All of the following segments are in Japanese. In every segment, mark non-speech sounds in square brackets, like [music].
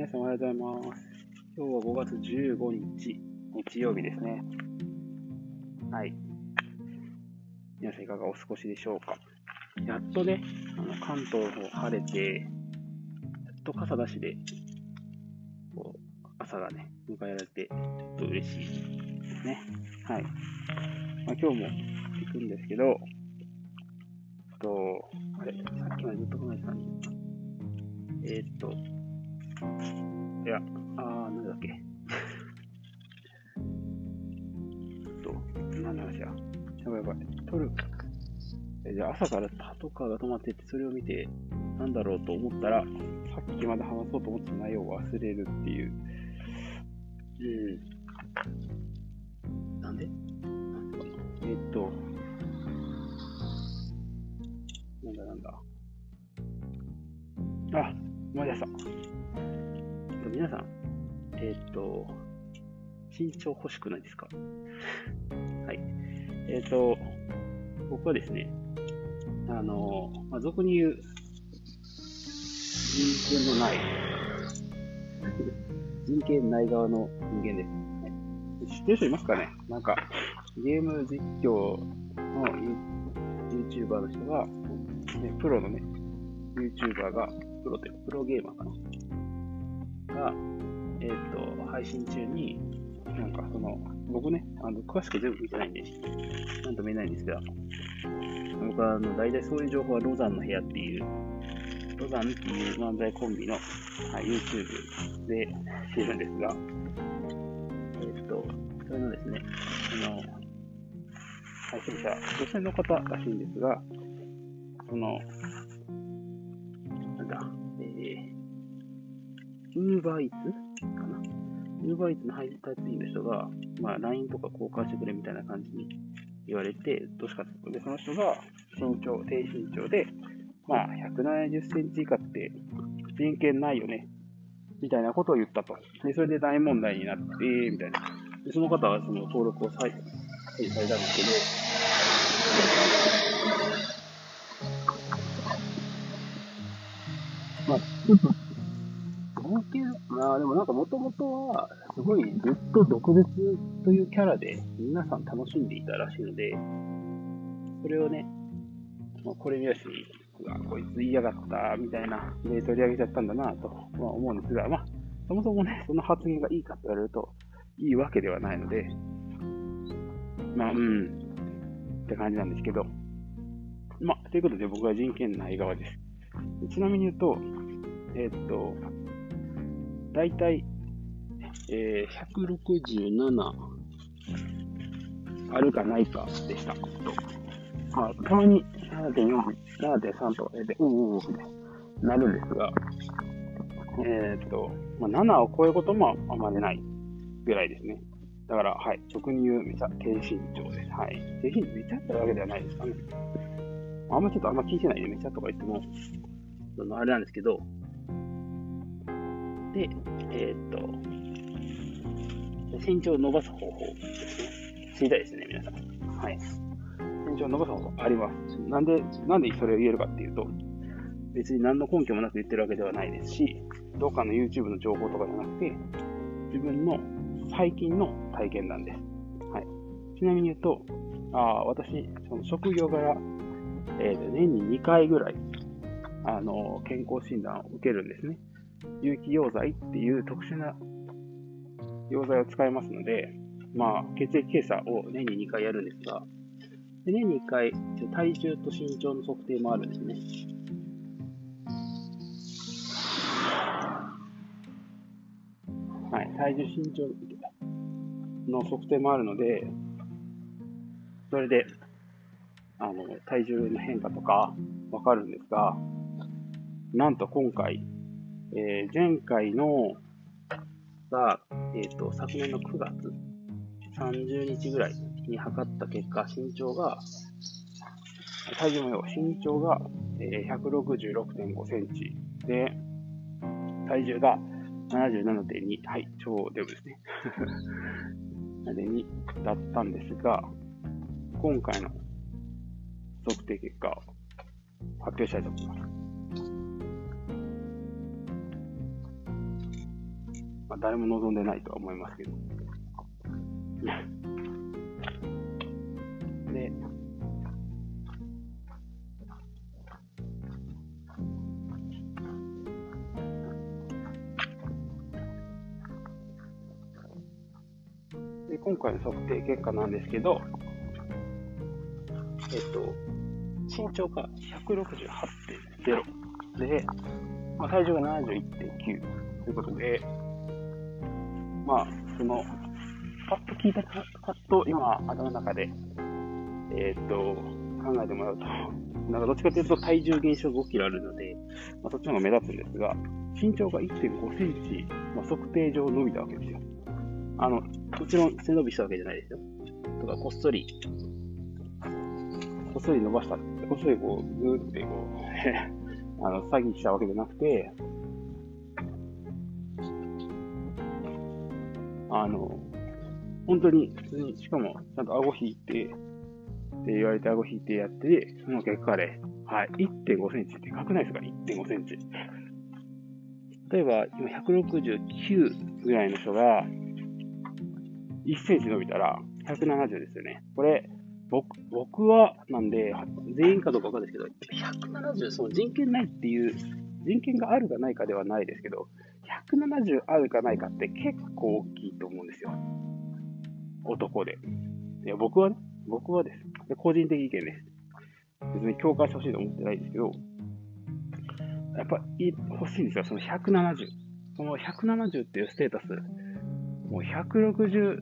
皆さんおはようございます。今日は5月15日、日曜日ですね。はい。皆さんいかがお過ごしでしょうか。やっとね、あの関東の方晴れて、やっと傘出しで、こう、朝がね、迎えられて、ちょっと嬉しいですね。はい。まあ、今日も行くんですけど、と、あれ、さっきまでずっとこないさんに、えー、っと、いや、あー、なんだっけ。[laughs] と、何の話や。やばいやばい。撮る。えじゃあ朝からパトカーが止まってて、それを見て、なんだろうと思ったら、さっきまで話そうと思ってた内容を忘れるっていう。うん。なんで？えー、っと、なんだなんだ。あ、思い出した。皆さん、えっ、ー、と、身長欲しくないですか？[laughs] はい。えっ、ー、と、僕はですね、あの、まあ、俗に言う、人権のない、[laughs] 人権ない側の人間です。知ってる人いますかね？なんか、ゲーム実況の YouTuber の人が、ね、プロのね、YouTuber が、プロっていうか、プロゲーマーかなが、えっ、ー、と、配信中に、なんかその、僕ね、あの詳しく全部見てないんで、なんとも言えないんですけど、僕はあの大体そういう情報はロザンの部屋っていう、ロザンっていう漫才コンビの、はい、YouTube で知るんですが、えっ、ー、と、それのですね、あの、配信者、女性の方らしいんですが、その、なんだ、ウーバーイーツかな？ウーバーイーツの配達員の人が、まあ、LINE とか交換してくれみたいな感じに言われて、どうしかってで、その人が身長、低身長で、まあ、170センチ以下って人権ないよね、みたいなことを言ったと。で、それで大問題になって、みたいな。で、その方はその登録を再生されたんですけど、まあ、まあでもなんかもともとは、すごいずっと毒舌というキャラで皆さん楽しんでいたらしいので、それをね、まあ、これ見よし、がこいつ言いやがったみたいなで取り上げちゃったんだなと、まあ、思うんですが、まあ、そもそもね、その発言がいいかと言われると、いいわけではないので、まあ、うん、って感じなんですけど、まあ、ということで僕は人権ない側です。ちなみに言うと、えー、っと、大体、えー、167あるかないかでした。とあたまに7.4、7.3とかで、うんうんってなるんですが、えー、っと、まあ、7を超えることもあんまりないぐらいですね。だから、はい、俗に言うめちゃ低身長です。はい。低身長めちゃってるわけではないですかね。あんまちょっとあんま聞いてないで、めちゃとか言っても、そのあれなんですけど、で、えー、っと、身長を伸ばす方法ですね。知りたいですね、皆さん。はい。身長を伸ばす方法あります。なんで、なんでそれを言えるかっていうと、別に何の根拠もなく言ってるわけではないですし、どっかの YouTube の情報とかじゃなくて、自分の最近の体験談です。はい。ちなみに言うと、あ私、その職業柄、えー、年に2回ぐらい、あの、健康診断を受けるんですね。有機溶剤っていう特殊な溶剤を使いますので、まあ、血液検査を年に2回やるんですが、で年に1回、体重と身長の測定もあるんですね。はい、体重、身長の測定もあるので、それで、あの、体重の変化とかわかるんですが、なんと今回、えー、前回のが、えっ、ー、と、昨年の9月30日ぐらいに測った結果、身長が、体重もよ、身長が、えー、166.5センチで、体重が77.2、はい、超デブですね。[laughs] で2だったんですが、今回の測定結果を発表したいと思います。誰も望んでないとは思いますけど。[laughs] で、で今回の測定結果なんですけど、えっと、身長が168.0で、まあ、体重が71.9ということで、まあ、その、パッと聞いたか、パッと今、頭の中で、えー、っと、考えてもらうと、[laughs] なんかどっちかというと体重減少5キロあるので、まあ、そっちの方が目立つんですが、身長が1.5センチ、まあ、測定上伸びたわけですよ。あの、もちろん背伸びしたわけじゃないですよ。とか、こっそり、こっそり伸ばした。こっそりこう、ぐーってこう [laughs] あの、詐欺したわけじゃなくて、あの、本当に、普通に、しかも、ちゃんと顎引いて、って言われて顎引いてやって、その結果で、はい、1.5センチってかくないですか ?1.5 センチ。例えば、今169ぐらいの人が、1センチ伸びたら170ですよね。これ、僕僕は、なんで、全員かどうかわかんないですけど、170、その人権ないっていう、人権があるかないかではないですけど、170あるかないかって結構大きいと思うんですよ。男で。いや、僕はね、僕はです。で個人的意見です。別に共感してほしいと思ってないですけど、やっぱい欲しいんですよ、その170。その170っていうステータス、もう160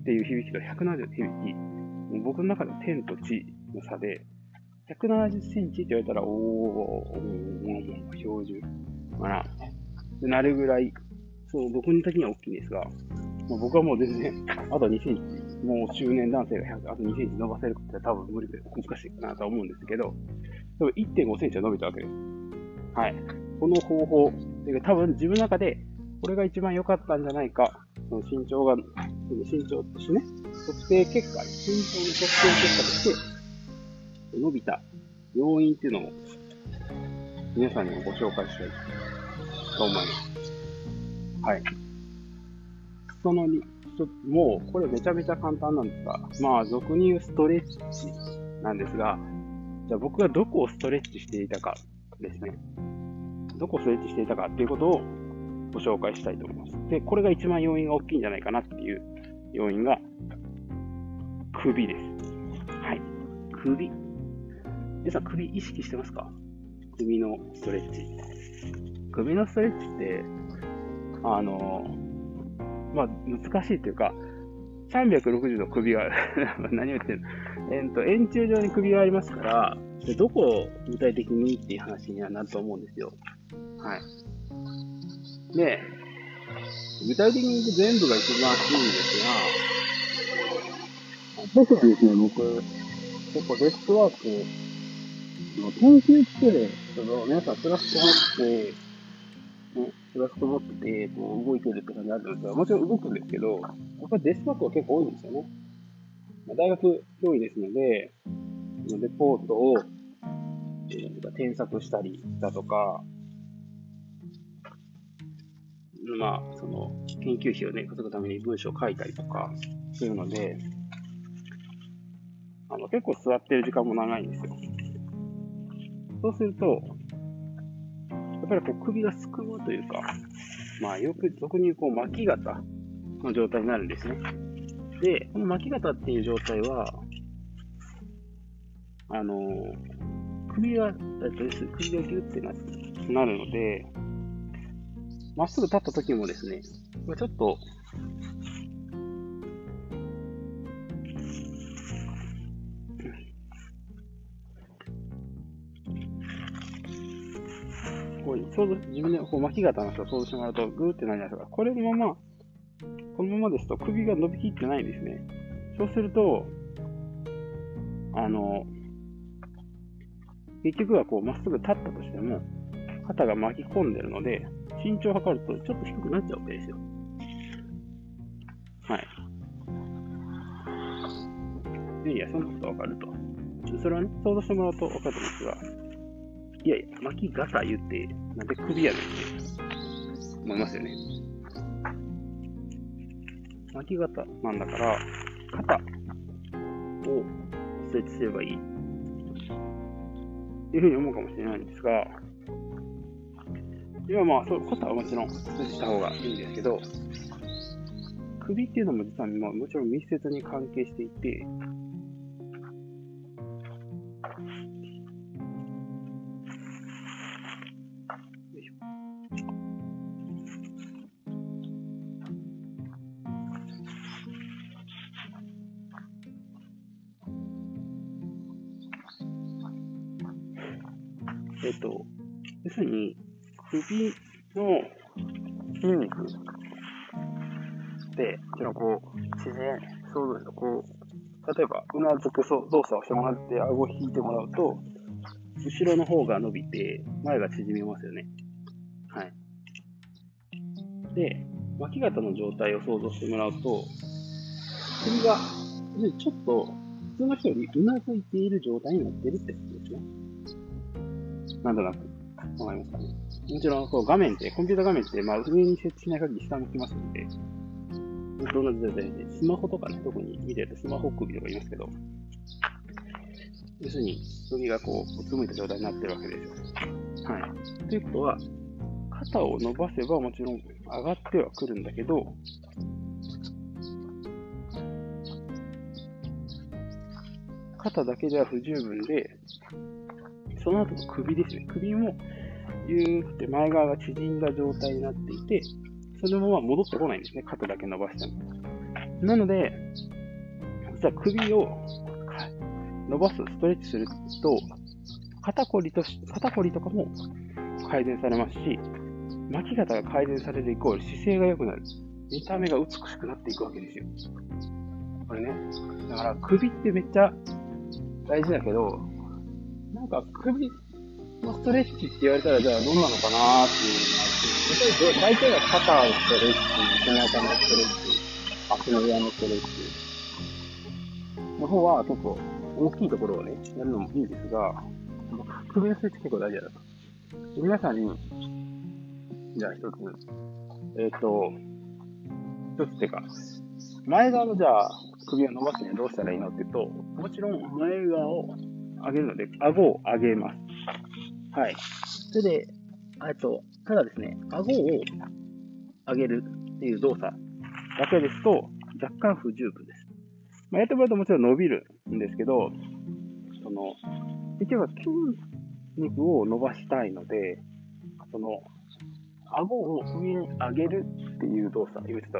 っていう響きと170って響き、もう僕の中で天と地の差で、170センチって言われたら、おー、おー、標準かな。なるぐらい、そう、僕的には大きいんですが、まあ、僕はもう全然、[laughs] あと2センチ、もう中年男性が100あと2センチ伸ばせるかって多分無理で難しいかなとは思うんですけど、でも1.5センチは伸びたわけです。はい。この方法、多分自分の中で、これが一番良かったんじゃないか、その身長が、その身長としてね、測定結果、身長の測定結果として、伸びた要因っていうのを、皆さんにもご紹介したいと思います。はい。その2、もう、これめちゃめちゃ簡単なんですが、まあ、俗に言うストレッチなんですが、じゃあ僕がどこをストレッチしていたかですね。どこをストレッチしていたかっていうことをご紹介したいと思います。で、これが一番要因が大きいんじゃないかなっていう要因が、首です。はい。首。皆さん、首意識してますか？首のストレッチ。首のストレッチって、あの、まあ、難しいというか、360度首が [laughs] 何を言ってるの？えっと、円柱状に首がありますから、でどこを具体的にっていう話にはなると思うんですよ。はい。で、具体的に言うと全部が一番いいんですが、特にですね、僕、結構デスクワーク研究して、その皆さんスラスト持って、ね、スラスト持って、こう動いてるって感じあるんですが、もちろん動くんですけど、やっぱりデスクワークは結構多いんですよね。まあ、大学教員ですので、レポートを、えー、添削したりだとか、まあ、その、研究費をね、稼ぐために文章を書いたりとか、するので、あの、結構座ってる時間も長いんですよ。そうすると、ぱりこう首がすくむというか、まあよく、俗にこう巻き型の状態になるんですね。で、この巻き型っていう状態は、あの、首が、首がギュッてななるので、まっすぐ立った時もですね、ちょっと、ちょうど自分でこう巻き型の人を想像してもらうと、グーってなるじゃないですか。これのまま、このままですと首が伸びきってないんですね。そうすると、あの、結局はこうまっすぐ立ったとしても、肩が巻き込んでるので、身長を測るとちょっと低くなっちゃうわけですよ。はい。いやいや、そんなことわかると。それはね、想像してもらうと分かるんですが、いやいや、巻き肩言って、なんで首やねんって思いますよね。巻き肩なんだから、肩をストレッチすればいい。っていうふうに思うかもしれないんですが、今まあ、そう肩はもちろんストレッチした方がいいんですけど、首っていうのも実は、まあ、もちろん密接に関係していて、えっと、要するに、首の筋肉で、ちろんこう、自然、そうですこう、例えば、うなずく動作をしてもらって、顎を引いてもらうと、後ろの方が伸びて、前が縮みますよね。はい。で、巻き肩の状態を想像してもらうと、首が、ちょっと、普通の人よりうなずいている状態になってるってことですね。なんとなく、わかりますかね。もちろん、こう画面って、コンピュータ画面って、まあ、上に設置しない限り下向きますので、と同じ状態で、スマホとかね、特に見てるとスマホ首とか言いますけど、要するに、首がこう、うつむいた状態になってるわけですよ。はい。ということは、肩を伸ばせばもちろん上がってはくるんだけど、肩だけでは不十分で、その後の首ですね。首も、ゆーって前側が縮んだ状態になっていて、そのまま戻ってこないんですね。肩だけ伸ばしても。なので、実は首を伸ばす、ストレッチすると、肩こりと肩こりとかも改善されますし、巻き方が改善されるイコール姿勢が良くなる。見た目が美しくなっていくわけですよ。これね。だから首ってめっちゃ大事だけど、なんか首のストレッチって言われたらじゃあどんなのかなーっていうのがあって、大体は肩のストレッチ、背中のストレッチ、足の裏のストレッチの方は結構大きいところをね、やるのもいいですが、首のストレッチ結構大事だと。皆さんに、じゃあ一つ、えっ、ー、と、一つってか、前側のじゃあ首を伸ばすにはどうしたらいいのって言うと、もちろん前側を上げるので、顎を上げます。はい。それで、あと、ただですね、顎を上げるっていう動作だけですと、若干不十分です。まあ、やってもらうともちろん伸びるんですけど、その、結局は筋肉を伸ばしたいので、その、顎を上に上げるっていう動作、今ちょっと、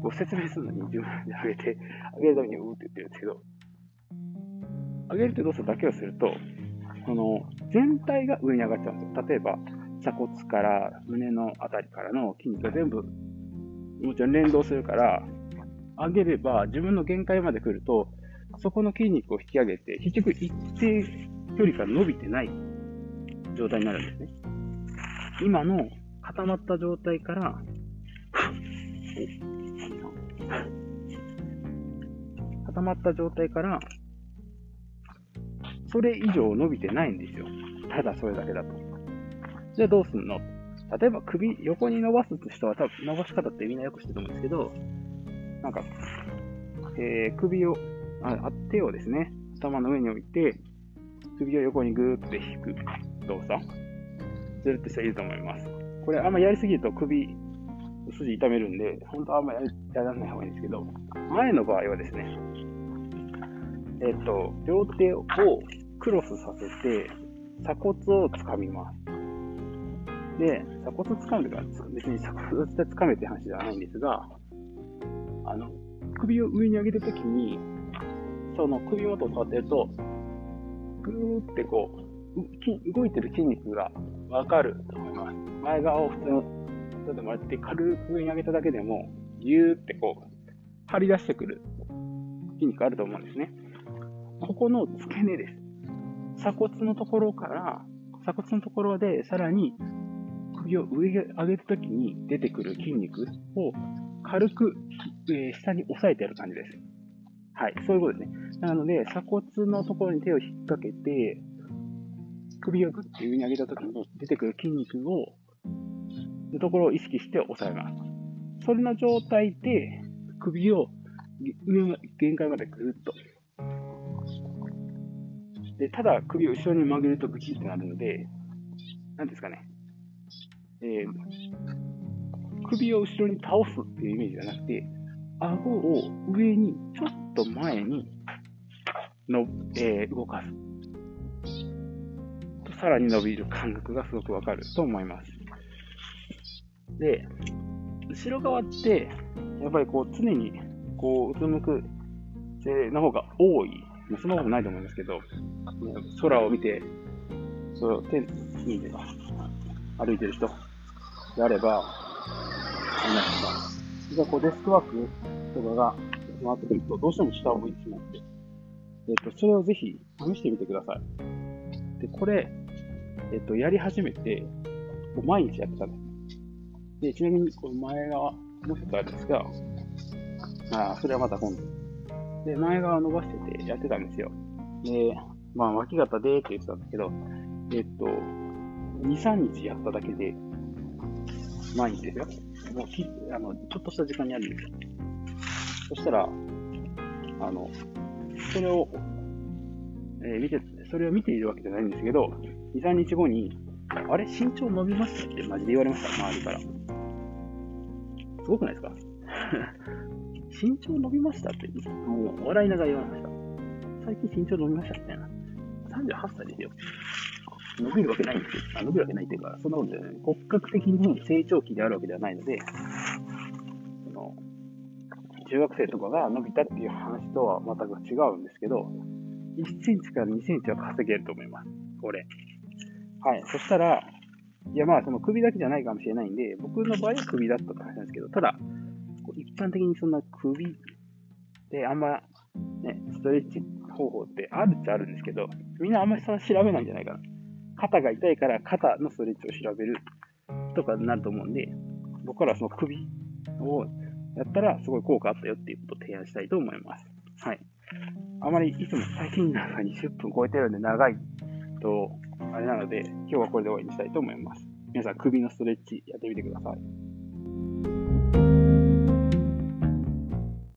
[laughs] ご説明するのに自分で上げて、上げるためにうーって言ってるんですけど、上げるって動作だけをすると、この全体が上に上がっちゃうんですよ。例えば、鎖骨から胸のあたりからの筋肉が全部、もちろん連動するから、上げれば自分の限界まで来ると、そこの筋肉を引き上げて、結局一定距離から伸びてない状態になるんですね。今の固まった状態から、固まった状態から、それ以上伸びてないんですよ。ただそれだけだと。じゃあどうすんの？例えば首、横に伸ばす人は多分伸ばし方ってみんなよく知ってると思うんですけど、なんか、えー、首をあ、手をですね、頭の上に置いて、首を横にぐーって引く動作するって人はいると思います。これあんまやりすぎると首、筋痛めるんで、本当はあんまりやらない方がいいんですけど、前の場合はですね、えっ、と、両手をクロスさせて、鎖骨を掴みます。で、鎖骨を掴むというか、別に鎖骨で掴めって話ではないんですが、あの、首を上に上げるときに、その首元を触ってると、ぐーってこう、動いてる筋肉がわかると思います。前側を普通の人でもらって軽く上に上げただけでも、ぎゅーってこう、張り出してくる筋肉あると思うんですね。ここの付け根です。鎖骨のところから、鎖骨のところでさらに首を上に上げるときに出てくる筋肉を軽く、え、下に押さえてやる感じです。はい、そういうことですね。なので、鎖骨のところに手を引っ掛けて、首をグッて上に上げたときに出てくる筋肉を、のところを意識して押さえます。それの状態で、首を上限界までぐるっと。で、ただ首を後ろに曲げるとグキってなるので、なんですかね。えー、首を後ろに倒すっていうイメージじゃなくて、顎を上にちょっと前にの、えー、動かす。さらに伸びる感覚がすごくわかると思います。で、後ろ側って、やっぱりこう常にこううつむく性の方が多い。まあ、そんなことないと思いますけど、空を見て、それを手にで歩いてる人であれば、ありますが、こうデスクワークとかが回ってくると、どうしても下を向いてしまって、えっ、と、それをぜひ試してみてください。で、これ、えっ、と、やり始めて、毎日やってたんです。で、ちなみに、この前側、もう一つあるんですが、あそれはまた今度。で、前側伸ばしててやってたんですよ。で、まあ、脇型でって言ってたんですけど、えっと、2、3日やっただけで、毎日ですよ。もうきあの、ちょっとした時間にあるんですよ。そしたら、あの、それを、えー、見て、それを見ているわけじゃないんですけど、2、3日後に、あれ？身長伸びましたってマジで言われました、周りから。すごくないですか？[laughs] 身長伸びましたって、もう笑いながら言われました。最近身長伸びましたみたいな。38歳ですよ。伸びるわけないんですよ。あ伸びるわけないっていうか、そんなことじゃない。骨格的に成長期であるわけではないので、その中学生とかが伸びたっていう話とは全く違うんですけど、1センチから2センチは稼げると思います。これ。はい。そしたら、いやまあその首だけじゃないかもしれないんで、僕の場合は首だったって話なんですけど、ただ、一般的にそんな首であんま、ね、ストレッチ方法ってあるっちゃあるんですけど、みんなあんまりそんな調べないんじゃないかな。肩が痛いから肩のストレッチを調べるとかになると思うんで、僕からその首をやったらすごい効果あったよっていうことを提案したいと思います。はい。あまりいつも最近なんか20分超えてるんで長いと、あれなので、今日はこれで終わりにしたいと思います。皆さん首のストレッチやってみてください。